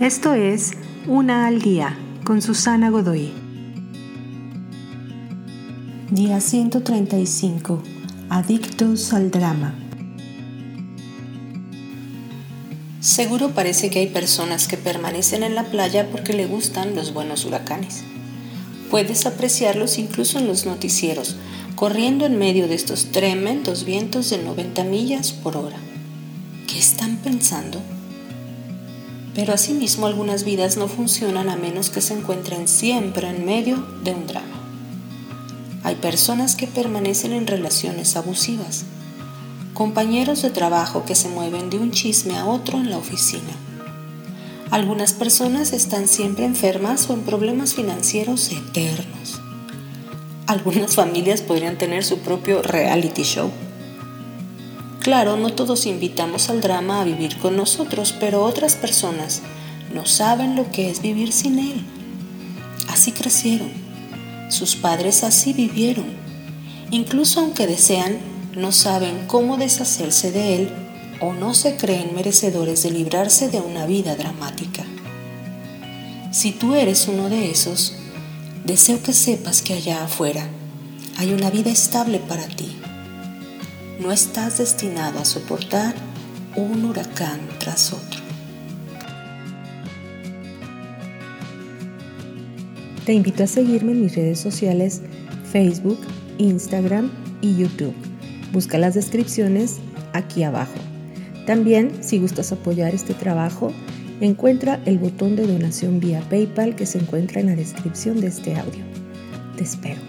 Esto es Una al Día con Susana Godoy. Día 135. Adictos al drama. Seguro parece que hay personas que permanecen en la playa porque le gustan los buenos huracanes. Puedes apreciarlos incluso en los noticieros, corriendo en medio de estos tremendos vientos de 90 millas por hora. ¿Qué están pensando? Pero asimismo algunas vidas no funcionan a menos que se encuentren siempre en medio de un drama. Hay personas que permanecen en relaciones abusivas, compañeros de trabajo que se mueven de un chisme a otro en la oficina. Algunas personas están siempre enfermas o en problemas financieros eternos. Algunas familias podrían tener su propio reality show Claro, no todos invitamos al drama a vivir con nosotros, pero otras personas no saben lo que es vivir sin él. Así crecieron. Sus padres así vivieron. Incluso aunque desean, no saben cómo deshacerse de él o no se creen merecedores de librarse de una vida dramática. Si tú eres uno de esos, deseo que sepas que allá afuera hay una vida estable para ti no estás destinado a soportar un huracán tras otro. Te invito a seguirme en mis redes sociales Facebook, Instagram y YouTube. Busca las descripciones aquí abajo. También, si gustas apoyar este trabajo, encuentra el botón de donación vía PayPal que se encuentra en la descripción de este audio. Te espero.